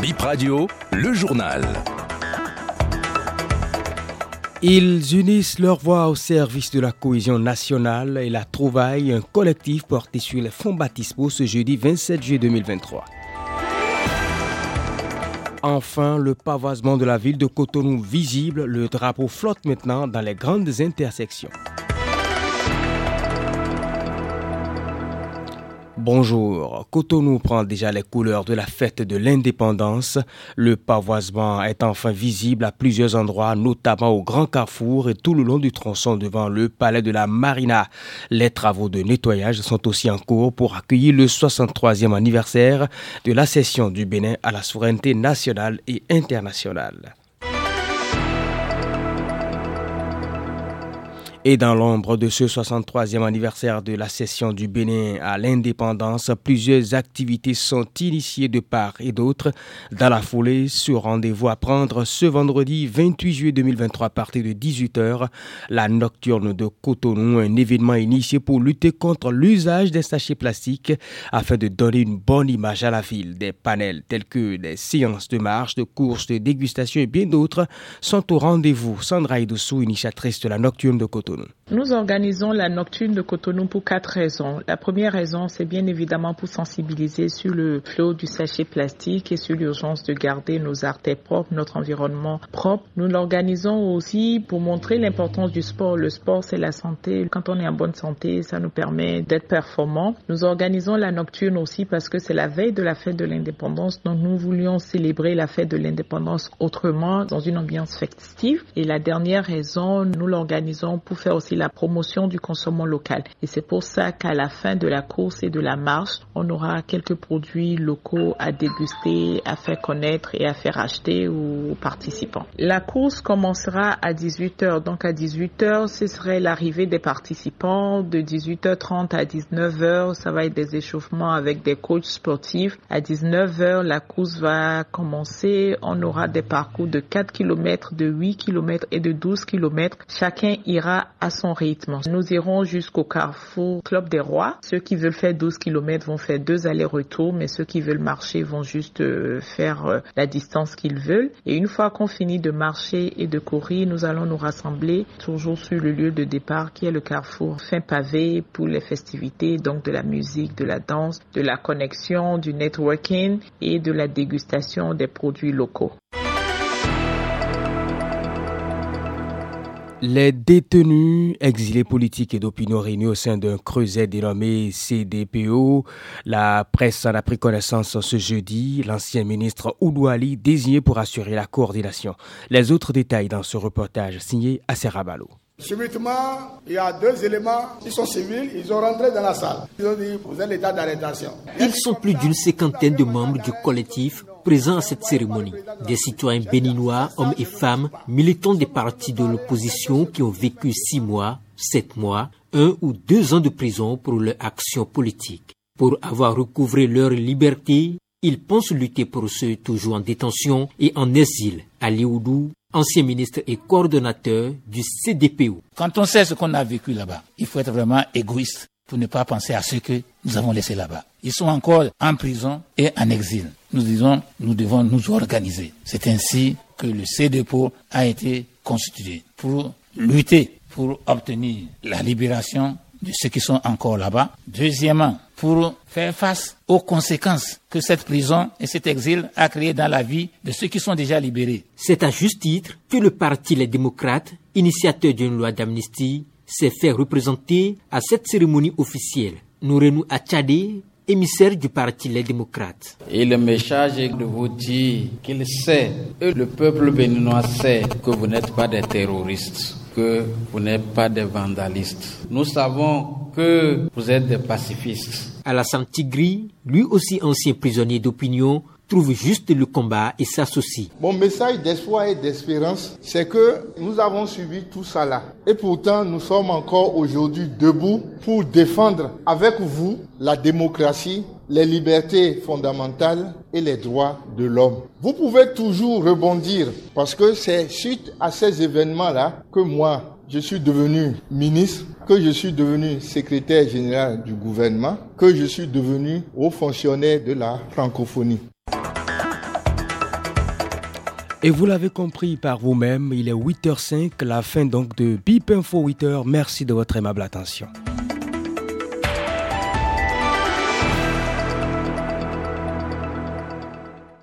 Bip Radio, le journal. Ils unissent leur voix au service de la cohésion nationale et la trouvaille, un collectif porté sur les fonds baptismaux ce jeudi 27 juillet 2023. Enfin, le pavoisement de la ville de Cotonou visible, le drapeau flotte maintenant dans les grandes intersections. Bonjour. Cotonou prend déjà les couleurs de la fête de l'indépendance. Le pavoisement est enfin visible à plusieurs endroits, notamment au Grand Carrefour et tout le long du tronçon devant le palais de la Marina. Les travaux de nettoyage sont aussi en cours pour accueillir le 63e anniversaire de la session du Bénin à la souveraineté nationale et internationale. Et dans l'ombre de ce 63e anniversaire de la cession du Bénin à l'indépendance, plusieurs activités sont initiées de part et d'autre. Dans la foulée, ce rendez-vous à prendre ce vendredi 28 juillet 2023 à partir de 18h, la nocturne de Cotonou, un événement initié pour lutter contre l'usage des sachets plastiques afin de donner une bonne image à la ville. Des panels tels que des séances de marche, de courses, de dégustation et bien d'autres sont au rendez-vous. Sandra Idoussou, initiatrice de la nocturne de Cotonou. Nous organisons la nocturne de Cotonou pour quatre raisons. La première raison, c'est bien évidemment pour sensibiliser sur le flot du sachet plastique et sur l'urgence de garder nos artères propres, notre environnement propre. Nous l'organisons aussi pour montrer l'importance du sport. Le sport, c'est la santé. Quand on est en bonne santé, ça nous permet d'être performants. Nous organisons la nocturne aussi parce que c'est la veille de la fête de l'indépendance. Donc nous voulions célébrer la fête de l'indépendance autrement, dans une ambiance festive. Et la dernière raison, nous l'organisons pour faire aussi la promotion du consommation local. Et c'est pour ça qu'à la fin de la course et de la marche, on aura quelques produits locaux à déguster, à faire connaître et à faire acheter aux participants. La course commencera à 18h. Donc à 18h, ce serait l'arrivée des participants. De 18h30 à 19h, ça va être des échauffements avec des coachs sportifs. À 19h, la course va commencer. On aura des parcours de 4 km, de 8 km et de 12 km. Chacun ira à son rythme. Nous irons jusqu'au carrefour Club des Rois. Ceux qui veulent faire 12 km vont faire deux allers-retours, mais ceux qui veulent marcher vont juste euh, faire euh, la distance qu'ils veulent. Et une fois qu'on finit de marcher et de courir, nous allons nous rassembler toujours sur le lieu de départ qui est le carrefour fin pavé pour les festivités, donc de la musique, de la danse, de la connexion, du networking et de la dégustation des produits locaux. Les détenus, exilés politiques et d'opinion réunis au sein d'un creuset dénommé CDPO, la presse en a pris connaissance ce jeudi. L'ancien ministre Oudouali désigné pour assurer la coordination. Les autres détails dans ce reportage signé à Serrabalo. Subitement, il y a deux éléments, ils sont civils, ils ont rentré dans la salle. Ils ont dit, vous êtes l'état d'arrestation. Ils sont plus d'une cinquantaine de membres du collectif présents à cette cérémonie. Des citoyens béninois, hommes et femmes, militants des partis de l'opposition qui ont vécu six mois, sept mois, un ou deux ans de prison pour leur action politique. Pour avoir recouvré leur liberté, ils pensent lutter pour ceux toujours en détention et en exil. Ali Oudou, ancien ministre et coordonnateur du CDPO. Quand on sait ce qu'on a vécu là-bas, il faut être vraiment égoïste pour ne pas penser à ce que nous avons laissé là-bas. Ils sont encore en prison et en exil. Nous disons, nous devons nous organiser. C'est ainsi que le CDPO a été constitué pour lutter, pour obtenir la libération de ceux qui sont encore là-bas. Deuxièmement, pour faire face aux conséquences que cette prison et cet exil a créé dans la vie de ceux qui sont déjà libérés. C'est à juste titre que le parti Les Démocrates, initiateur d'une loi d'amnistie, s'est fait représenter à cette cérémonie officielle. Nourenou Achade, émissaire du parti Les Démocrates. Et le message est de vous dire qu'il sait, et le peuple béninois sait que vous n'êtes pas des terroristes que vous n'êtes pas des vandalistes. Nous savons que vous êtes des pacifistes. Alassane Tigri, lui aussi ancien prisonnier d'opinion, trouve juste le combat et s'associe. Mon message d'espoir et d'espérance, c'est que nous avons suivi tout ça là. Et pourtant, nous sommes encore aujourd'hui debout pour défendre avec vous la démocratie, les libertés fondamentales et les droits de l'homme. Vous pouvez toujours rebondir parce que c'est suite à ces événements-là que moi, je suis devenu ministre, que je suis devenu secrétaire général du gouvernement, que je suis devenu haut fonctionnaire de la francophonie. Et vous l'avez compris par vous-même, il est 8h05, la fin donc de Bip Info 8h. Merci de votre aimable attention.